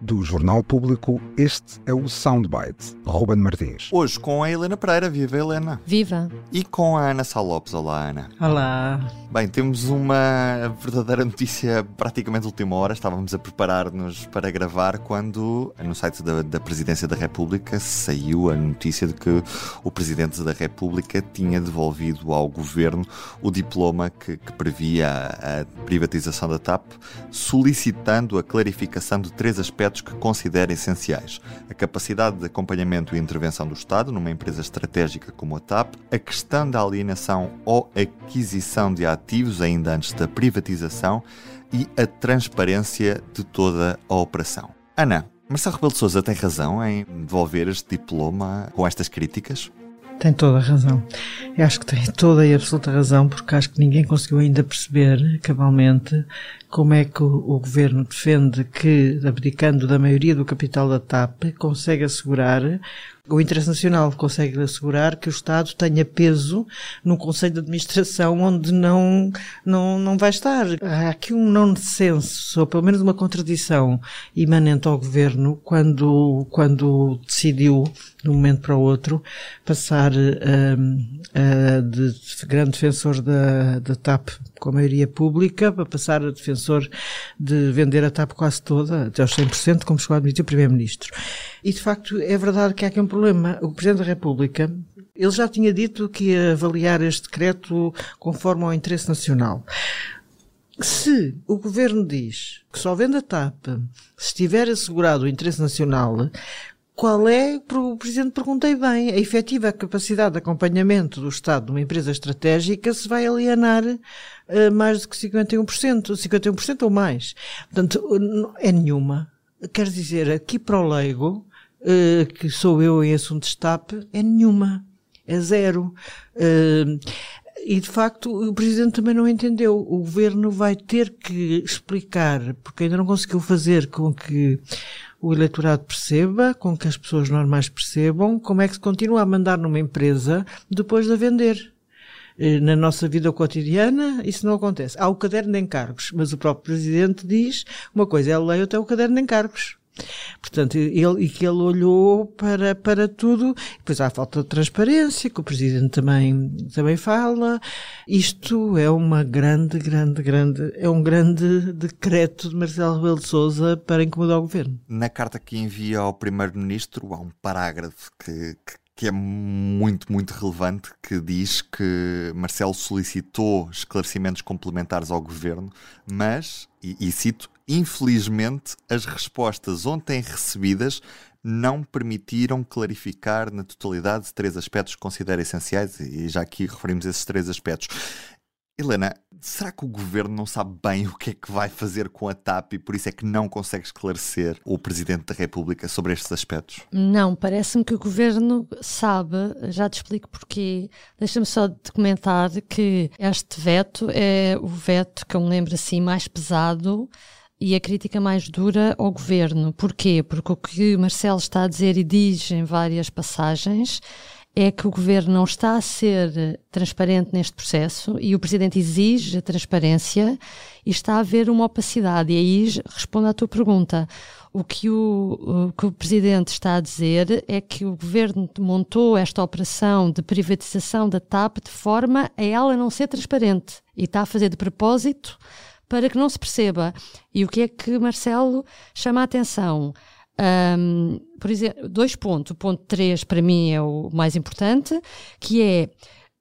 Do Jornal Público, este é o Soundbite. Ruben Martins. Hoje com a Helena Pereira. Viva, Helena. Viva. E com a Ana Sá Lopes. Olá, Ana. Olá. Bem, temos uma verdadeira notícia praticamente de última hora. Estávamos a preparar-nos para gravar quando no site da, da Presidência da República saiu a notícia de que o Presidente da República tinha devolvido ao Governo o diploma que, que previa a, a privatização da TAP, solicitando a clarificação de três aspectos que considera essenciais: a capacidade de acompanhamento e intervenção do Estado numa empresa estratégica como a TAP, a questão da alienação ou aquisição de ativos ainda antes da privatização e a transparência de toda a operação. Ana, Marcelo Rebelo de Sousa tem razão em devolver este diploma com estas críticas? Tem toda a razão. Eu acho que tem toda e absoluta razão, porque acho que ninguém conseguiu ainda perceber cabalmente como é que o, o, governo defende que, abdicando da maioria do capital da TAP, consegue assegurar o interesse nacional consegue assegurar que o Estado tenha peso no Conselho de Administração onde não, não, não vai estar. Há aqui um nonsense, ou pelo menos uma contradição imanente ao Governo quando, quando decidiu, de um momento para o outro, passar uh, uh, de grande defensor da, da TAP com a maioria pública para passar a defensor de vender a TAP quase toda, até aos 100%, como chegou a admitir o Primeiro-Ministro. E de facto é verdade que há aqui um problema. O Presidente da República, ele já tinha dito que ia avaliar este decreto conforme ao interesse nacional. Se o Governo diz que só vende a TAP se estiver assegurado o interesse nacional, qual é, o Presidente perguntei bem, a efetiva capacidade de acompanhamento do Estado de uma empresa estratégica se vai alienar uh, mais do que 51%, 51% ou mais. Portanto, é nenhuma. Quer dizer, aqui para o leigo, uh, que sou eu em assunto de TAP, é nenhuma. É zero. Uh, e de facto o Presidente também não entendeu. O Governo vai ter que explicar, porque ainda não conseguiu fazer com que o eleitorado perceba, com que as pessoas normais percebam, como é que se continua a mandar numa empresa depois de a vender. Eh, na nossa vida cotidiana, isso não acontece. Há o caderno de encargos, mas o próprio Presidente diz uma coisa é a lei, outra é o caderno de encargos. Portanto, ele, e que ele olhou para, para tudo, depois há a falta de transparência, que o Presidente também, também fala. Isto é uma grande, grande, grande, é um grande decreto de Marcelo Rebelo de Sousa para incomodar o Governo. Na carta que envia ao Primeiro-Ministro há um parágrafo que, que que é muito, muito relevante, que diz que Marcelo solicitou esclarecimentos complementares ao governo, mas, e, e cito, infelizmente, as respostas ontem recebidas não permitiram clarificar na totalidade três aspectos que considera essenciais, e já aqui referimos esses três aspectos. Helena, será que o governo não sabe bem o que é que vai fazer com a TAP e por isso é que não consegue esclarecer o Presidente da República sobre estes aspectos? Não, parece-me que o governo sabe, já te explico porquê. Deixa-me só te comentar que este veto é o veto que eu me lembro assim mais pesado e a crítica mais dura ao governo. Porquê? Porque o que Marcelo está a dizer e diz em várias passagens é que o governo não está a ser transparente neste processo e o presidente exige a transparência e está a haver uma opacidade. E aí respondo à tua pergunta. O que o, o que o presidente está a dizer é que o governo montou esta operação de privatização da TAP de forma a ela não ser transparente e está a fazer de propósito para que não se perceba. E o que é que Marcelo chama a atenção? Um, por exemplo, dois pontos. O ponto 3 para mim é o mais importante, que é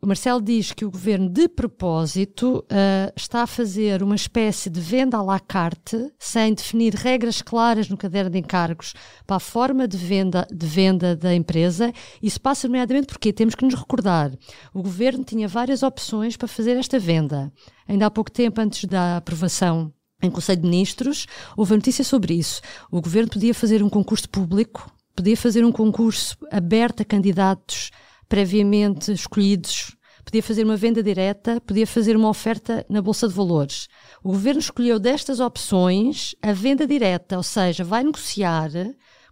Marcelo diz que o governo, de propósito, uh, está a fazer uma espécie de venda à la carte, sem definir regras claras no caderno de encargos para a forma de venda, de venda da empresa. Isso passa, nomeadamente, porque temos que nos recordar: o governo tinha várias opções para fazer esta venda. Ainda há pouco tempo, antes da aprovação em Conselho de Ministros, houve notícia sobre isso. O governo podia fazer um concurso público, podia fazer um concurso aberto a candidatos previamente escolhidos, podia fazer uma venda direta, podia fazer uma oferta na Bolsa de Valores. O governo escolheu destas opções a venda direta, ou seja, vai negociar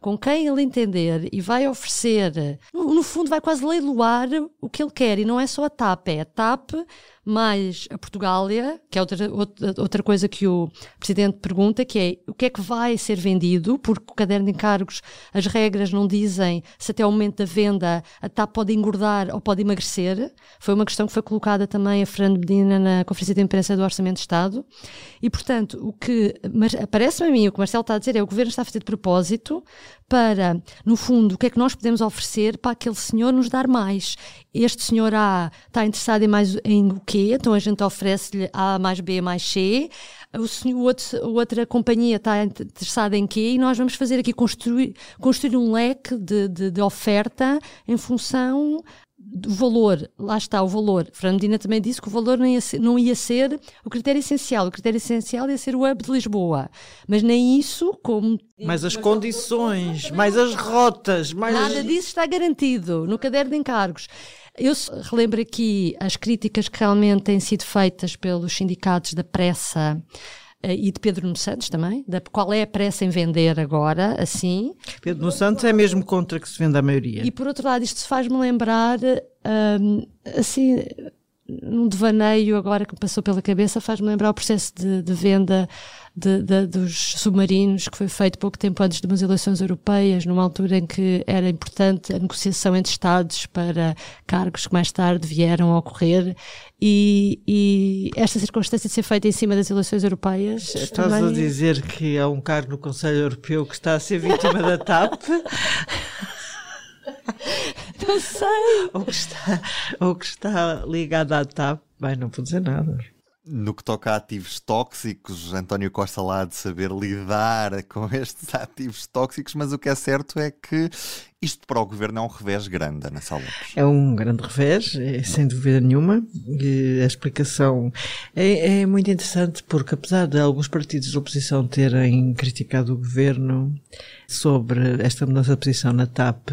com quem ele entender e vai oferecer, no, fundo, vai quase leiloar o que ele quer. E não é só a TAP, é a TAP mais a Portugália, que é outra, outra coisa que o Presidente pergunta, que é o que é que vai ser vendido, porque o caderno de encargos, as regras não dizem se até o momento da venda a TAP pode engordar ou pode emagrecer. Foi uma questão que foi colocada também a Fernando Medina na Conferência de Imprensa do Orçamento de Estado. E, portanto, o que parece-me a mim, o que o Marcelo está a dizer é o Governo está a fazer de propósito para, no fundo, o que é que nós podemos oferecer para aquele senhor nos dar mais. Este senhor A está interessado em mais em o quê? Então a gente oferece-lhe A mais B mais C. O senhor, outro, outra companhia está interessada em quê? E nós vamos fazer aqui construir, construir um leque de, de, de oferta em função do valor, lá está o valor. Fernandina também disse que o valor não ia, ser, não ia ser o critério essencial. O critério essencial ia ser o hub de Lisboa. Mas nem isso, como. Mais as condições, mais as rotas, mais. Nada disso está garantido no caderno de encargos. Eu relembro aqui as críticas que realmente têm sido feitas pelos sindicatos da pressa e de Pedro Nuno Santos também, da, qual é a pressa em vender agora, assim. Pedro Nuno Santos é mesmo contra que se venda a maioria. E por outro lado, isto faz-me lembrar, um, assim, num devaneio agora que me passou pela cabeça, faz-me lembrar o processo de, de venda de, de, dos submarinos que foi feito pouco tempo antes de umas eleições europeias, numa altura em que era importante a negociação entre Estados para cargos que mais tarde vieram a ocorrer e, e esta circunstância de ser feita em cima das eleições europeias. Estás também... a dizer que há um cargo no Conselho Europeu que está a ser vítima da TAP? Não sei. Ou que está, ou que está ligado à TAP. Bem, não vou dizer nada. No que toca a ativos tóxicos, António Costa lá de saber lidar com estes ativos tóxicos, mas o que é certo é que isto para o governo é um revés grande, Ana Salvador. É um grande revés, é, sem dúvida nenhuma. E a explicação é, é, muito interessante porque, apesar de alguns partidos de oposição terem criticado o governo sobre esta mudança de posição na TAP,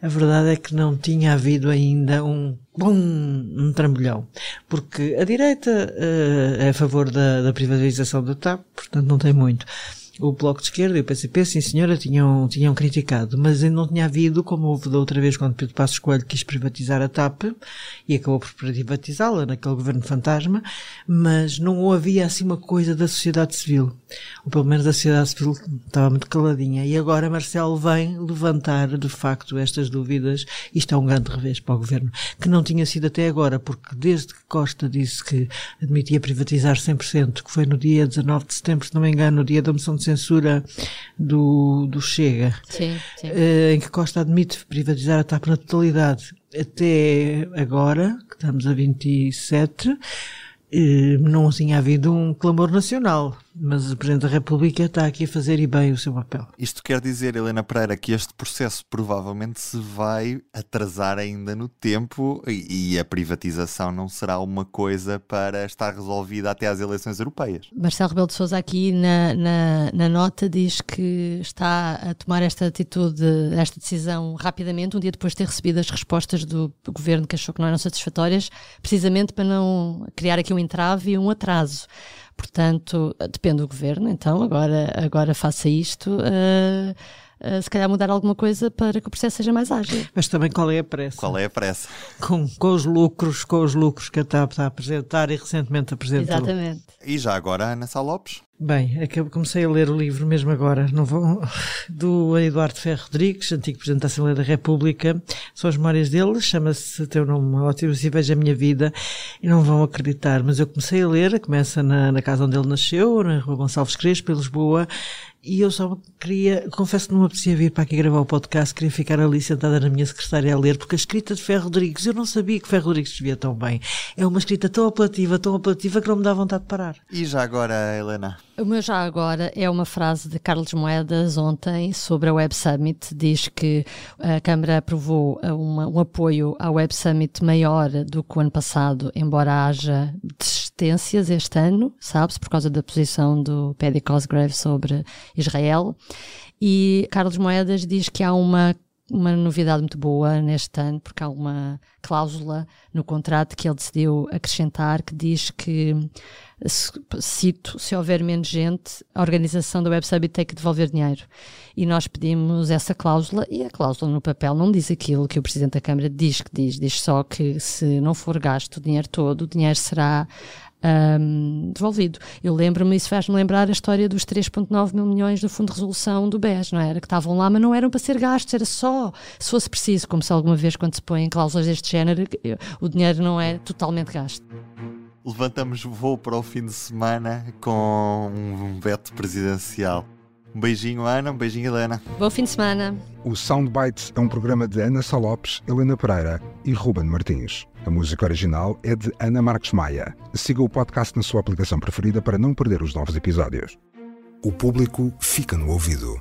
a verdade é que não tinha havido ainda um bom um trambolhão. Porque a direita uh, é a favor da, da privatização da TAP, portanto não tem muito o Bloco de Esquerda e o PCP, sim senhora, tinham, tinham criticado, mas ainda não tinha havido, como houve da outra vez quando Pedro Passos Coelho quis privatizar a TAP, e acabou por privatizá-la naquele governo fantasma, mas não havia assim uma coisa da sociedade civil. Ou pelo menos a sociedade civil estava muito caladinha. E agora Marcelo vem levantar, de facto, estas dúvidas. Isto é um grande revés para o governo, que não tinha sido até agora, porque desde que Costa disse que admitia privatizar 100%, que foi no dia 19 de setembro, se não me engano, no dia da moção de censura do, do Chega, sim, sim. Uh, em que Costa admite privatizar a TAP na totalidade, até agora, que estamos a 27, eh, não tinha havido um clamor nacional mas o Presidente da República está aqui a fazer e bem o seu papel. Isto quer dizer, Helena Pereira, que este processo provavelmente se vai atrasar ainda no tempo e, a privatização não será uma coisa para estar resolvida até às eleições europeias. Marcelo Rebelo de Sousa aqui na, na, na nota diz que está a tomar esta atitude, esta decisão rapidamente, um dia depois de ter recebido as respostas do governo que achou que não eram satisfatórias, precisamente para não criar aqui um entrave e um atraso. Portanto, depende do governo, então agora, agora faça isto. Uh, Uh, se calhar mudar alguma coisa para que o processo seja mais ágil. Mas também qual é a pressa? Qual é a pressa? Com, com os lucros, com os lucros que a TAP está a apresentar e recentemente apresentou. Exatamente. E já agora, Ana Sá Lopes? Bem, é comecei a ler o livro mesmo agora, não vou, do Eduardo Ferro Rodrigues, antigo Presidente da Assembleia da República. São as memórias dele, chama-se Teu Nome Ótimo, se veja a minha vida, e não vão acreditar. Mas eu comecei a ler, começa na, na casa onde ele nasceu, na Rua Gonçalves Crespo, em Lisboa, e eu só queria, confesso que não me apetecia vir para aqui gravar o podcast, queria ficar ali sentada na minha secretária a ler, porque a escrita de Ferro Rodrigues, eu não sabia que Ferro Rodrigues escrevia tão bem. É uma escrita tão apelativa, tão apelativa, que não me dá vontade de parar. E já agora, Helena? O meu já agora é uma frase de Carlos Moedas ontem sobre a Web Summit. Diz que a Câmara aprovou uma, um apoio à Web Summit maior do que o ano passado, embora haja desistências este ano, sabe-se, por causa da posição do Paddy Cosgrave sobre Israel. E Carlos Moedas diz que há uma uma novidade muito boa neste ano, porque há uma cláusula no contrato que ele decidiu acrescentar que diz que, cito, se houver menos gente, a organização da Web Summit tem que devolver dinheiro. E nós pedimos essa cláusula e a cláusula no papel não diz aquilo que o Presidente da Câmara diz que diz, diz só que se não for gasto o dinheiro todo, o dinheiro será um, devolvido. Eu lembro-me, isso faz-me lembrar a história dos 3,9 mil milhões do Fundo de Resolução do BES, não era? Que estavam lá, mas não eram para ser gastos, era só se fosse preciso, como se alguma vez, quando se põem cláusulas deste género, o dinheiro não é totalmente gasto. Levantamos voo para o fim de semana com um veto presidencial. Um beijinho, Ana. Um beijinho, Helena. Bom fim de semana. O Soundbites é um programa de Ana Salopes, Helena Pereira e Ruben Martins. A música original é de Ana Marques Maia. Siga o podcast na sua aplicação preferida para não perder os novos episódios. O público fica no ouvido.